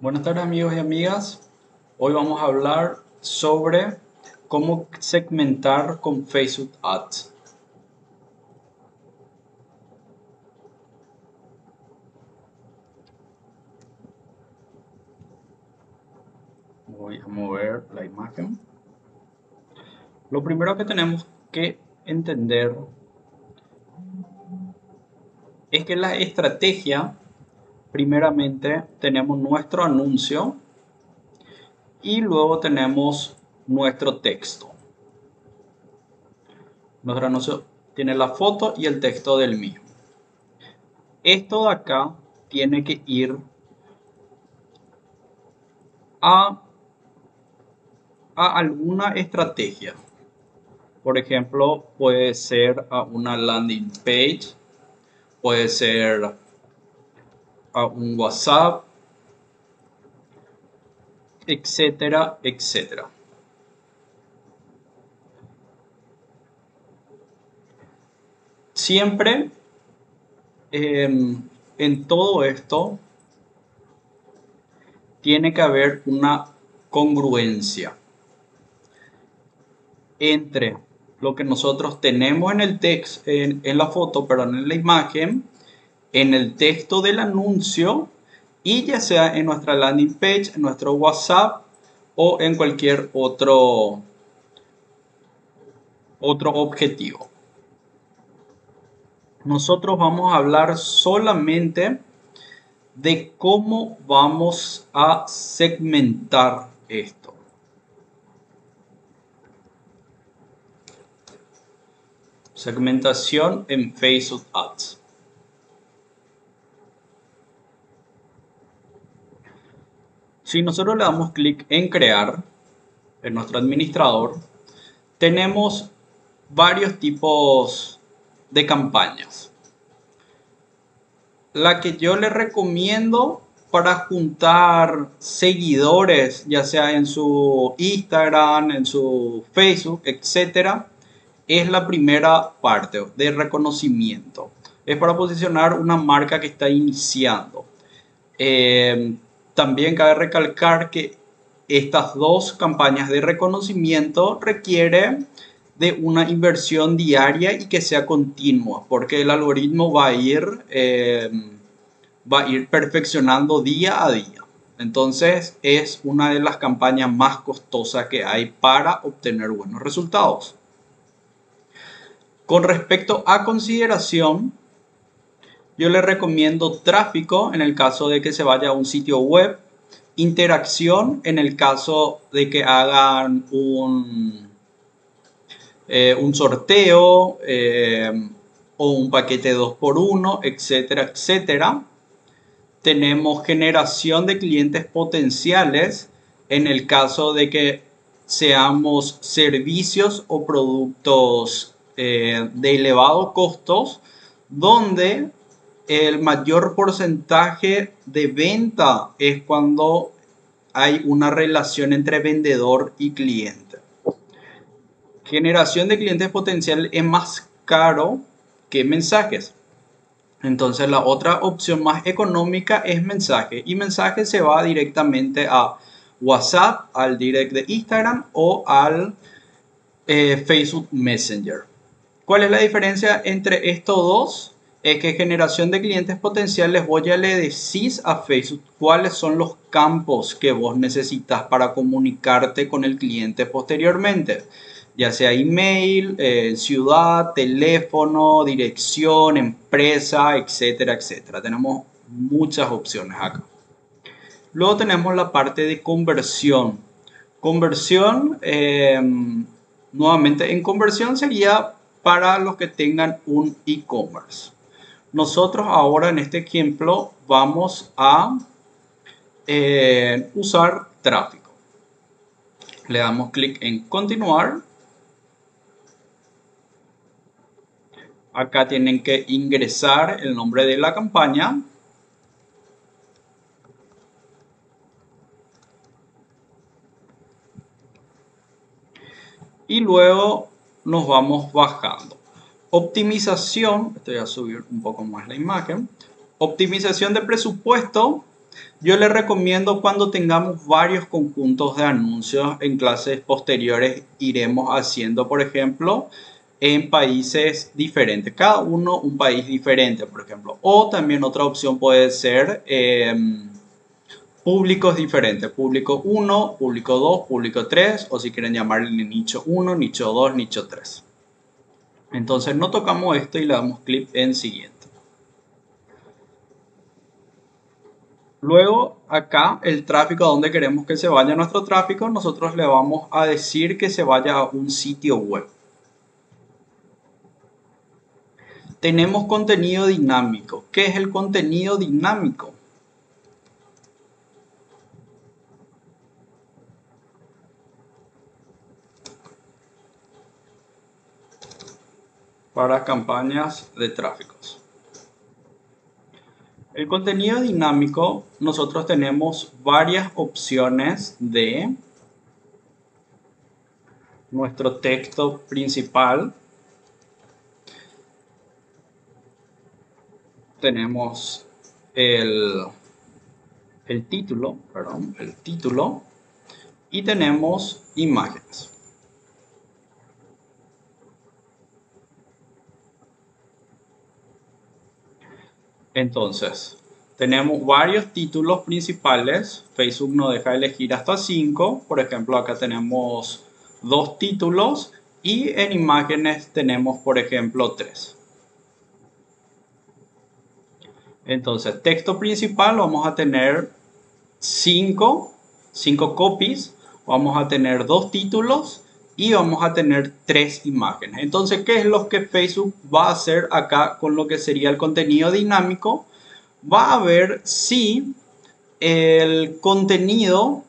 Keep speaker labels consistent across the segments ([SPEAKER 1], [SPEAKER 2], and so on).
[SPEAKER 1] Buenas tardes amigos y amigas. Hoy vamos a hablar sobre cómo segmentar con Facebook Ads. Voy a mover la imagen. Lo primero que tenemos que entender es que la estrategia primeramente tenemos nuestro anuncio y luego tenemos nuestro texto. Nuestro anuncio tiene la foto y el texto del mismo. Esto de acá tiene que ir a, a alguna estrategia. Por ejemplo, puede ser a una landing page, puede ser a un WhatsApp, etcétera, etcétera. Siempre em, en todo esto tiene que haber una congruencia entre lo que nosotros tenemos en el texto, en, en la foto, perdón, en la imagen en el texto del anuncio y ya sea en nuestra landing page, en nuestro WhatsApp o en cualquier otro, otro objetivo. Nosotros vamos a hablar solamente de cómo vamos a segmentar esto. Segmentación en Facebook Ads. Si nosotros le damos clic en crear en nuestro administrador, tenemos varios tipos de campañas. La que yo le recomiendo para juntar seguidores, ya sea en su Instagram, en su Facebook, etcétera, es la primera parte de reconocimiento. Es para posicionar una marca que está iniciando. Eh, también cabe recalcar que estas dos campañas de reconocimiento requieren de una inversión diaria y que sea continua, porque el algoritmo va a ir, eh, va a ir perfeccionando día a día. Entonces es una de las campañas más costosas que hay para obtener buenos resultados. Con respecto a consideración, yo le recomiendo tráfico en el caso de que se vaya a un sitio web, interacción en el caso de que hagan un, eh, un sorteo eh, o un paquete 2x1, etcétera, etcétera. Tenemos generación de clientes potenciales en el caso de que seamos servicios o productos eh, de elevado costos donde el mayor porcentaje de venta es cuando hay una relación entre vendedor y cliente. Generación de clientes potenciales es más caro que mensajes. Entonces la otra opción más económica es mensaje y mensaje se va directamente a WhatsApp, al direct de Instagram o al eh, Facebook Messenger. ¿Cuál es la diferencia entre estos dos? Es que generación de clientes potenciales vos ya le decís a Facebook cuáles son los campos que vos necesitas para comunicarte con el cliente posteriormente, ya sea email, eh, ciudad, teléfono, dirección, empresa, etcétera, etcétera. Tenemos muchas opciones acá. Luego tenemos la parte de conversión. Conversión, em, nuevamente en conversión sería para los que tengan un e-commerce. Nosotros ahora en este ejemplo vamos a eh, usar tráfico. Le damos clic en continuar. Acá tienen que ingresar el nombre de la campaña. Y luego nos vamos bajando. Optimización, estoy a subir un poco más la imagen. Optimización de presupuesto Yo les recomiendo cuando tengamos varios conjuntos de anuncios en clases posteriores iremos haciendo, por ejemplo, en países diferentes, cada uno un país diferente, por ejemplo. O también otra opción puede ser em, públicos diferentes, público 1, público 2, público 3, o si quieren llamarle nicho 1, nicho 2, nicho 3. Entonces no tocamos esto y le damos clic en siguiente. Luego acá el tráfico a donde queremos que se vaya nuestro tráfico, nosotros le vamos a decir que se vaya a un sitio web. Tenemos contenido dinámico. ¿Qué es el contenido dinámico? Para campañas de tráficos. El contenido dinámico, nosotros tenemos varias opciones de nuestro texto principal. Tenemos el, el título, perdón, el título y tenemos imágenes. Entonces, tenemos varios títulos principales. Facebook nos deja elegir hasta 5. Por ejemplo, acá tenemos dos títulos y en imágenes tenemos, por ejemplo, tres. Entonces, texto principal vamos a tener 5, 5 copies. Vamos a tener dos títulos y vamos a tener tres imágenes. Entonces, ¿qué es lo que Facebook va a hacer acá con lo que sería el contenido dinámico? Va a ver si el contenido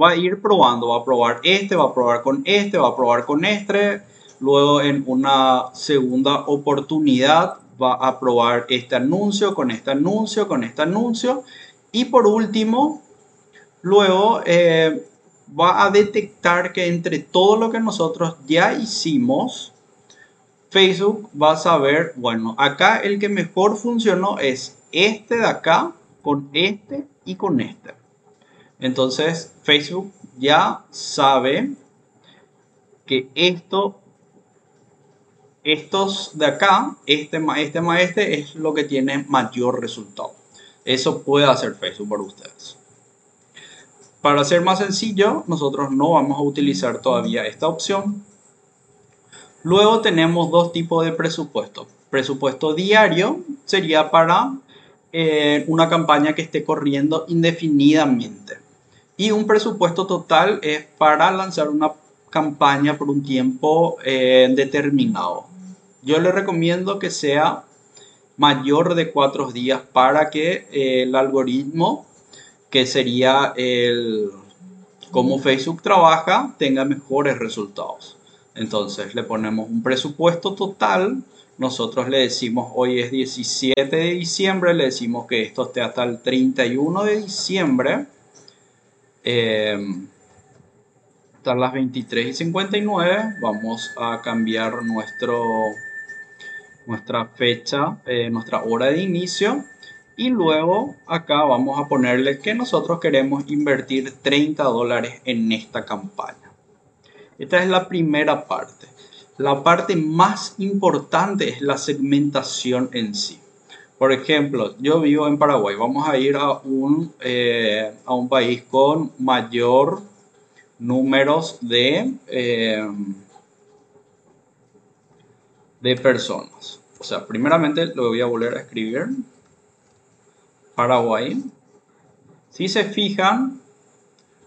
[SPEAKER 1] va a ir probando, va a probar este, va a probar con este, va a probar con este, luego en una segunda oportunidad va a probar este anuncio con este anuncio, con este anuncio y por último, luego eh, va a detectar que entre todo lo que nosotros ya hicimos, Facebook va a saber, bueno, acá el que mejor funcionó es este de acá, con este y con este. Entonces Facebook ya sabe que esto, estos de acá, este más este más este es lo que tiene mayor resultado. Eso puede hacer Facebook por ustedes. Para ser más sencillo, nosotros no vamos a utilizar todavía esta opción. Luego tenemos dos tipos de presupuesto. Presupuesto diario sería para eh, una campaña que esté corriendo indefinidamente. Y un presupuesto total es para lanzar una campaña por un tiempo eh, determinado. Yo le recomiendo que sea mayor de cuatro días para que eh, el algoritmo que sería el cómo Facebook trabaja, tenga mejores resultados. Entonces le ponemos un presupuesto total. Nosotros le decimos hoy es 17 de diciembre, le decimos que esto esté hasta el 31 de diciembre. Eh, hasta las 23 y 59 vamos a cambiar nuestro, nuestra fecha, eh, nuestra hora de inicio y luego acá vamos a ponerle que nosotros queremos invertir 30 dólares en esta campaña. Esta es la primera parte. La parte más importante es la segmentación en sí. Por ejemplo, yo vivo en Paraguay. Vamos a ir a un, eh, a un país con mayor números de, eh, de personas. O sea, primeramente lo voy a volver a escribir. Paraguay. Si se fijan,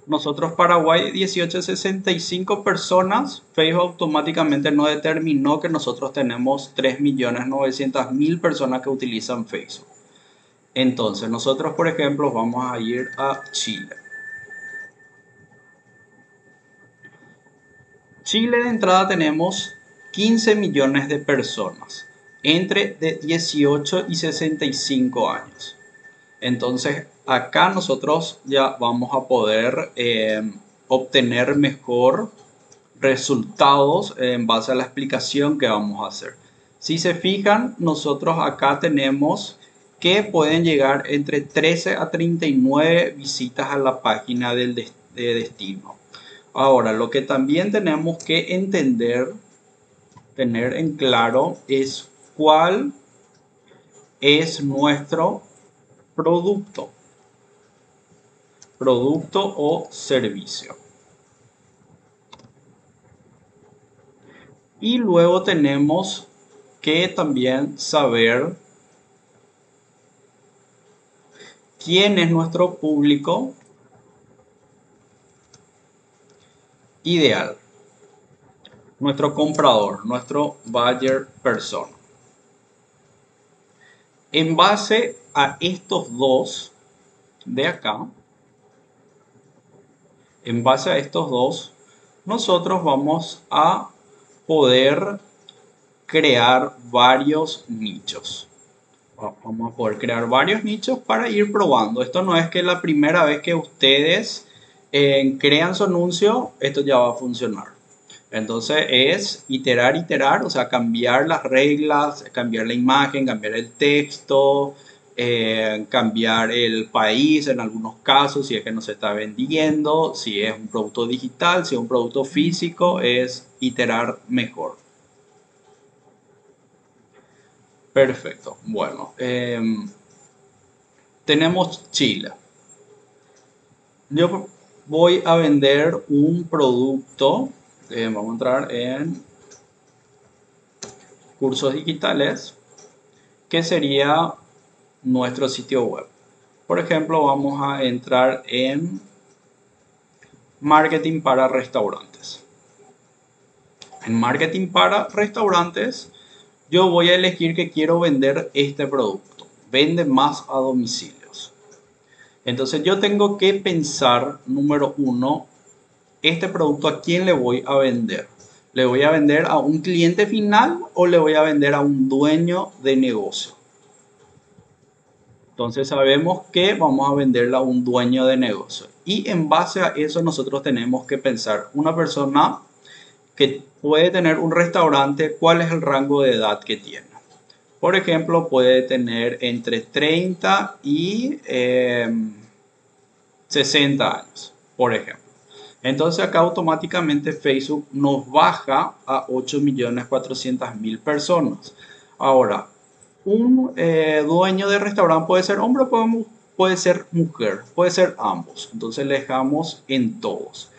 [SPEAKER 1] nosotros Paraguay 1865 personas, Facebook automáticamente no determinó que nosotros tenemos 3.900.000 personas que utilizan Facebook. Entonces, nosotros, por ejemplo, vamos a ir a Chile. Chile de entrada tenemos 15 millones de personas entre de 18 y 65 años. Entonces acá nosotros ya vamos a poder eh, obtener mejor resultados en base a la explicación que vamos a hacer. Si se fijan, nosotros acá tenemos que pueden llegar entre 13 a 39 visitas a la página del de destino. Ahora, lo que también tenemos que entender, tener en claro, es cuál es nuestro producto. Producto o servicio. Y luego tenemos que también saber quién es nuestro público ideal. Nuestro comprador, nuestro buyer persona. En base a estos dos de acá, en base a estos dos, nosotros vamos a poder crear varios nichos. Vamos a poder crear varios nichos para ir probando. Esto no es que la primera vez que ustedes eh, crean su anuncio, esto ya va a funcionar. Entonces es iterar, iterar, o sea, cambiar las reglas, cambiar la imagen, cambiar el texto, cambiar el país en algunos casos, si es que no se está vendiendo, si es un producto digital, si es un producto físico, es iterar mejor. Perfecto. Bueno, em, tenemos Chile. Yo voy a vender un producto. Eh, vamos a entrar en cursos digitales, que sería nuestro sitio web. Por ejemplo, vamos a entrar en marketing para restaurantes. En marketing para restaurantes, yo voy a elegir que quiero vender este producto. Vende más a domicilios. Entonces yo tengo que pensar, número uno, este producto a quién le voy a vender. ¿Le voy a vender a un cliente final o le voy a vender a un dueño de negocio? Entonces sabemos que vamos a venderla a un dueño de negocio. Y en base a eso nosotros tenemos que pensar, una persona que puede tener un restaurante, ¿cuál es el rango de edad que tiene? Por ejemplo, puede tener entre 30 y 60 em, años, por ejemplo. Entonces acá automáticamente Facebook nos baja a 8.400.000 personas. Ahora, un eh, dueño de restaurante puede ser hombre puede, puede ser mujer, puede ser ambos. Entonces le dejamos en todos.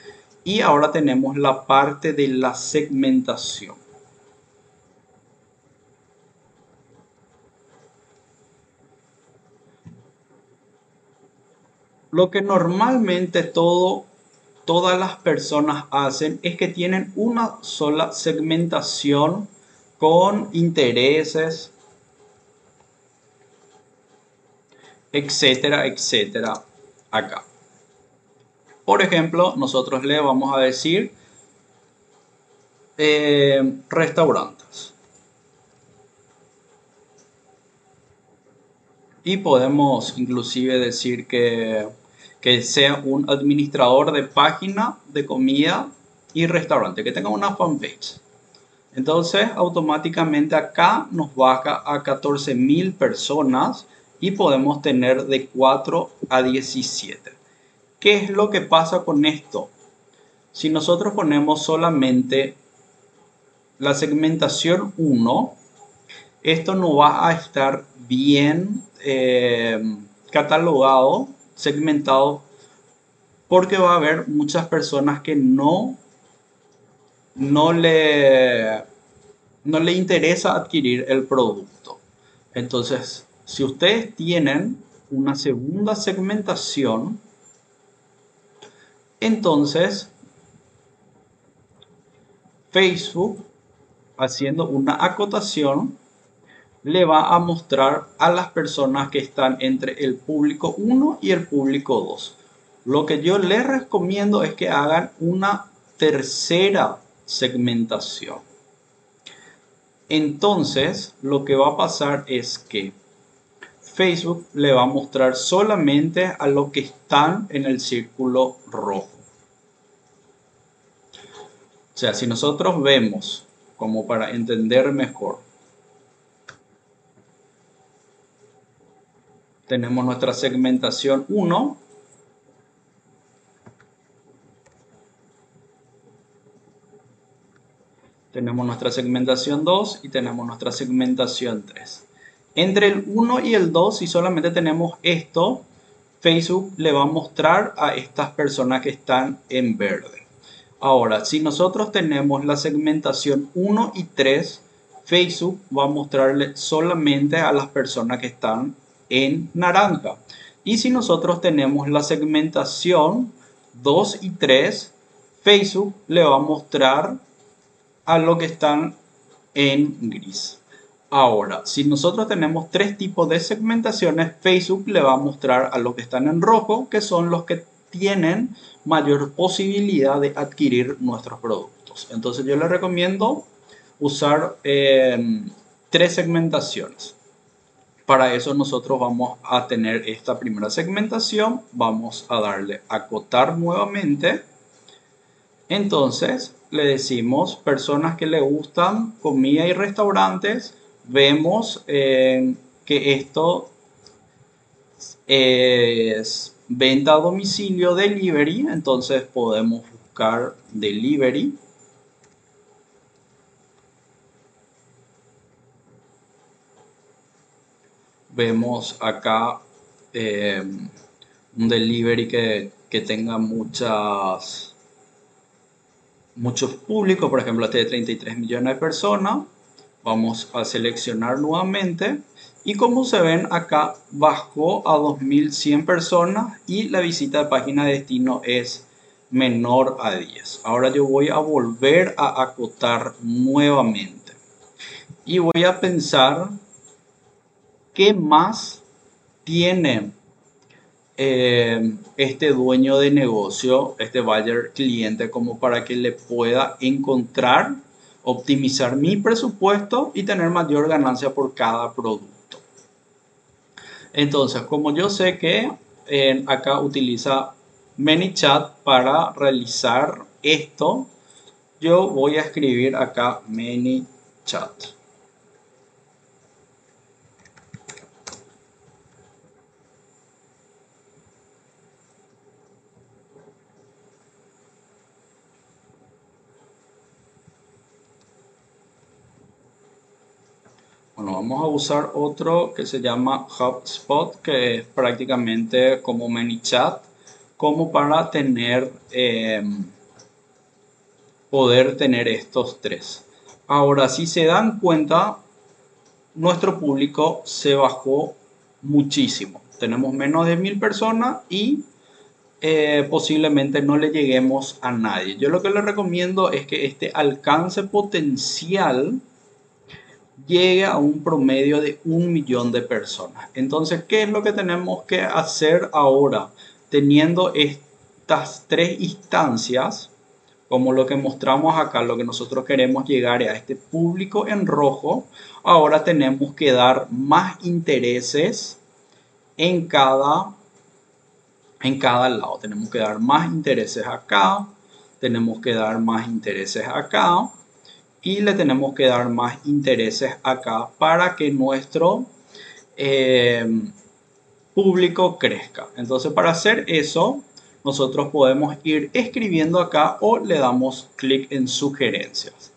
[SPEAKER 1] Y ahora tenemos la parte de la segmentación. Lo que normalmente todo, todas las personas hacen es que tienen una sola segmentación con intereses, etcétera, etcétera, acá. Por ejemplo, nosotros le vamos a decir eh, restaurantes. Y podemos inclusive decir que, que sea un administrador de página de comida y restaurante, que tenga una fanpage. Entonces, automáticamente acá nos baja a 14.000 personas y podemos tener de 4 a 17. ¿Qué es lo que pasa con esto? Si nosotros ponemos solamente la segmentación 1, esto no va a estar bien eh, catalogado, segmentado, porque va a haber muchas personas que no, no, le, no le interesa adquirir el producto. Entonces, si ustedes tienen una segunda segmentación, entonces, Facebook, haciendo una acotación, le va a mostrar a las personas que están entre el público 1 y el público 2. Lo que yo les recomiendo es que hagan una tercera segmentación. Entonces, lo que va a pasar es que Facebook le va a mostrar solamente a los que están en el círculo rojo. O sea, si nosotros vemos, como para entender mejor, tenemos nuestra segmentación 1. Tenemos nuestra segmentación 2 y tenemos nuestra segmentación 3. Entre el 1 y el 2, si solamente tenemos esto, Facebook le va a mostrar a estas personas que están en verde. Ahora, si nosotros tenemos la segmentación 1 y 3, Facebook va a mostrarle solamente a las personas que están en naranja. Y si nosotros tenemos la segmentación 2 y 3, Facebook le va a mostrar a lo que están en gris. Ahora, si nosotros tenemos tres tipos de segmentaciones, Facebook le va a mostrar a los que están en rojo, que son los que tienen mayor posibilidad de adquirir nuestros productos. Entonces yo les recomiendo usar eh, tres segmentaciones. Para eso nosotros vamos a tener esta primera segmentación. Vamos a darle acotar nuevamente. Entonces le decimos personas que le gustan comida y restaurantes. Vemos eh, que esto es venta a domicilio delivery. Entonces podemos buscar delivery. vemos acá eh, un delivery que, que, tenga muchas muchos públicos, por ejemplo este de 33 millones de personas. Vamos a seleccionar nuevamente y como se ven acá bajó a 2100 personas y la visita de página de destino es menor a 10. Ahora yo voy a volver a acotar nuevamente y voy a pensar ¿qué más tiene eh, este dueño de negocio, este buyer cliente, como para que le pueda encontrar, optimizar mi presupuesto y tener mayor ganancia por cada producto? Entonces, como yo sé que eh, acá utiliza ManyChat para realizar esto, yo voy a escribir acá ManyChat. Bueno, vamos a usar otro que se llama HubSpot, que es prácticamente como ManyChat, como para tener, eh, poder tener estos tres. Ahora, si se dan cuenta, nuestro público se bajó muchísimo. Tenemos menos de mil personas y eh, posiblemente no le lleguemos a nadie. Yo lo que les recomiendo es que este alcance potencial llegue a un promedio de un millón de personas. Entonces, ¿qué es lo que tenemos que hacer ahora? Teniendo estas tres instancias, como lo que mostramos acá, lo que nosotros queremos llegar a este público en rojo, ahora tenemos que dar más intereses en cada, en cada lado. Tenemos que dar más intereses acá, tenemos que dar más intereses acá, y le tenemos que dar más intereses acá para que nuestro eh, público crezca. Entonces para hacer eso nosotros podemos ir escribiendo acá o le damos clic en sugerencias.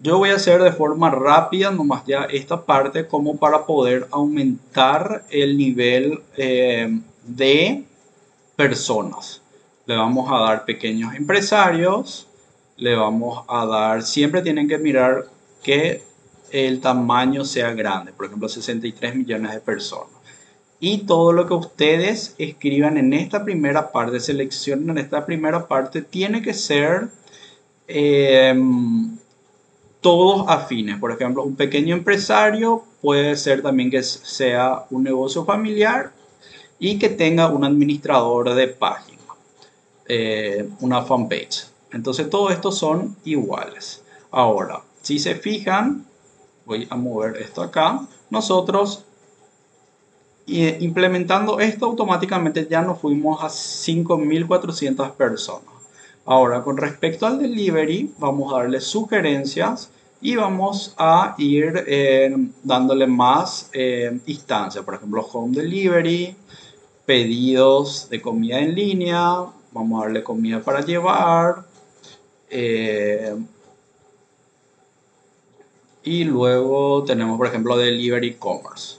[SPEAKER 1] Yo voy a hacer de forma rápida nomás ya esta parte como para poder aumentar el nivel eh, de personas. Le vamos a dar pequeños empresarios, le vamos a dar, siempre tienen que mirar que el tamaño sea grande, por ejemplo 63 millones de personas. Y todo lo que ustedes escriban en esta primera parte, seleccionen en esta primera parte, tiene que ser em, todos afines. Por ejemplo, un pequeño empresario puede ser también que sea un negocio familiar y que tenga un administrador de página, eh, una fanpage. Entonces todos estos son iguales. Ahora, si se fijan, voy a mover esto acá, nosotros implementando esto automáticamente ya nos fuimos a 5400 personas. Ahora, con respecto al delivery, vamos a darle sugerencias y vamos a ir eh, dándole más eh, instancias, por ejemplo, home delivery, pedidos de comida en línea, vamos a darle comida para llevar, eh, y luego tenemos, por ejemplo, delivery commerce.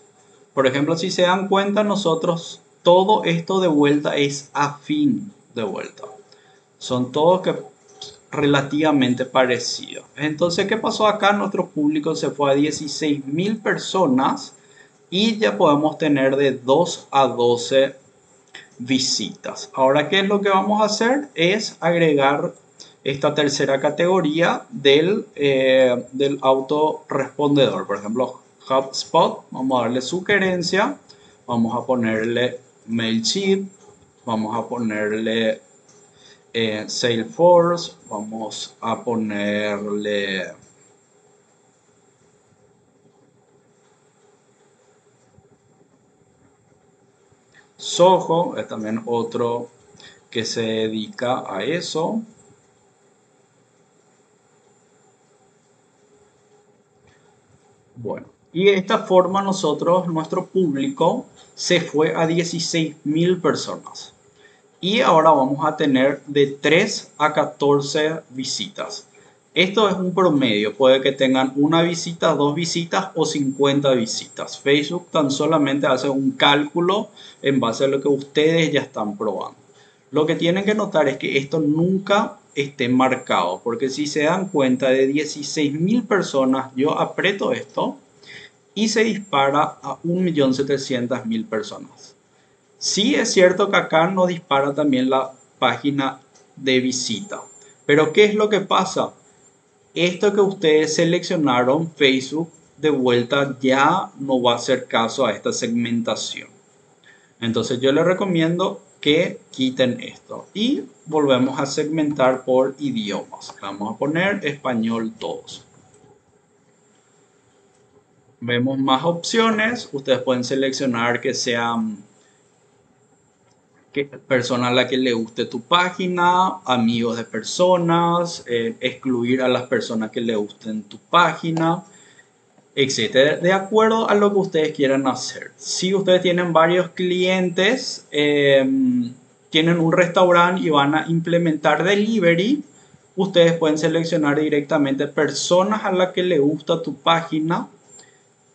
[SPEAKER 1] Por ejemplo, si se dan cuenta, nosotros todo esto de vuelta es afín de vuelta. Son todos que relativamente parecidos. Entonces, ¿qué pasó acá? Nuestro público se fue a 16.000 personas y ya podemos tener de 2 a 12 visitas. Ahora, ¿qué es lo que vamos a hacer? Es agregar esta tercera categoría del, eh, del autorrespondedor. Por ejemplo, HubSpot, vamos a darle sugerencia, vamos a ponerle MailChimp, vamos a ponerle eh, Salesforce, vamos a ponerle Soho, es también otro que se dedica a eso. Bueno, y de esta forma nosotros, nuestro público, se fue a 16.000 personas. Y ahora vamos a tener de 3 a 14 visitas. Esto es un promedio, puede que tengan una visita, dos visitas o 50 visitas. Facebook tan solamente hace un cálculo en base a lo que ustedes ya están probando. Lo que tienen que notar es que esto nunca esté marcado, porque si se dan cuenta de 16.000 personas, yo aprieto esto y se dispara a 1.700.000 personas. Sí es cierto que acá nos dispara también la página de visita. Pero ¿qué es lo que pasa? Esto que ustedes seleccionaron, Facebook, de vuelta ya no va a hacer caso a esta segmentación. Entonces yo les recomiendo que quiten esto y volvemos a segmentar por idiomas. Vamos a poner español todos vemos más opciones. Ustedes pueden seleccionar que sean que persona a la que le guste tu página, amigos de personas, eh, excluir a las personas que le gusten tu página, etc. De acuerdo a lo que ustedes quieran hacer. Si ustedes tienen varios clientes, em, tienen un restaurante y van a implementar delivery, ustedes pueden seleccionar directamente personas a las que le gusta tu página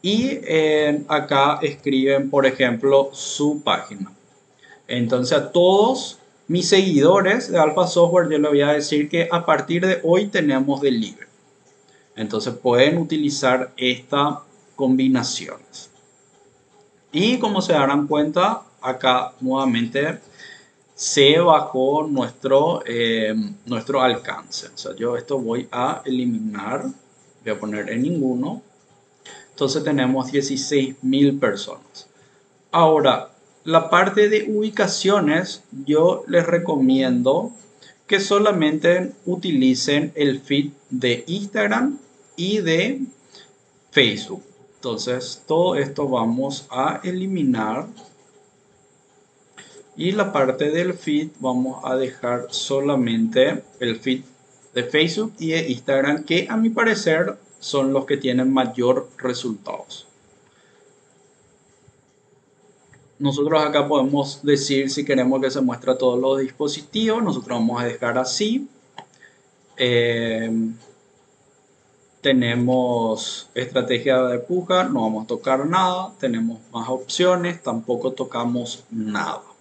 [SPEAKER 1] y eh, acá escriben, por ejemplo, su página. Entonces a todos mis seguidores de Alpha Software yo les voy a decir que a partir de hoy tenemos delivery. Entonces pueden utilizar esta combinaciones. Y como se darán cuenta, acá nuevamente se bajó nuestro, eh, nuestro alcance. O sea, yo esto voy a eliminar, voy a poner en ninguno entonces tenemos 16.000 personas. Ahora, la parte de ubicaciones, yo les recomiendo que solamente utilicen el feed de Instagram y de Facebook. Entonces, todo esto vamos a eliminar. Y la parte del feed vamos a dejar solamente el feed de Facebook y de Instagram, que a mi parecer son los que tienen mayor resultados. Nosotros acá podemos decir si queremos que se muestre todos los dispositivos. Nosotros vamos a dejar así. Eh, tenemos estrategia de puja, no vamos a tocar nada. Tenemos más opciones, tampoco tocamos nada.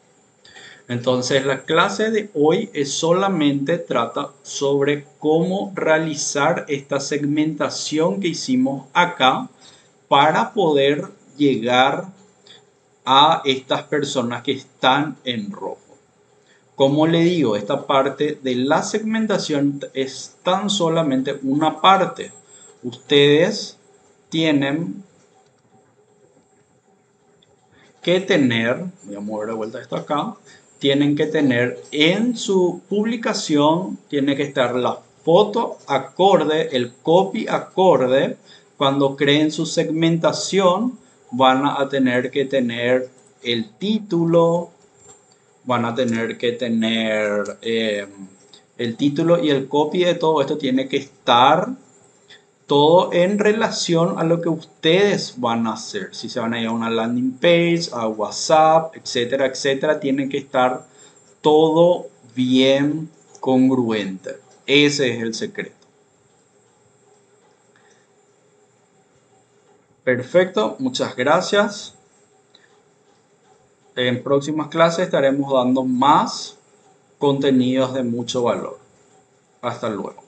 [SPEAKER 1] Entonces la clase de hoy es solamente trata sobre cómo realizar esta segmentación que hicimos acá para poder llegar a estas personas que están en rojo. Como le digo, esta parte de la segmentación es tan solamente una parte. Ustedes tienen que tener, voy a mover de vuelta esto acá, tienen que tener en su publicación, tiene que estar la foto acorde, el copy acorde. Cuando creen su segmentación, van a tener que tener el título, van a tener que tener eh, el título y el copy de todo esto tiene que estar todo en relación a lo que ustedes van a hacer. Si se van a ir a una landing page, a WhatsApp, etcétera, etcétera, tiene que estar todo bien congruente. Ese es el secreto. Perfecto, muchas gracias. En próximas clases estaremos dando más contenidos de mucho valor. Hasta luego.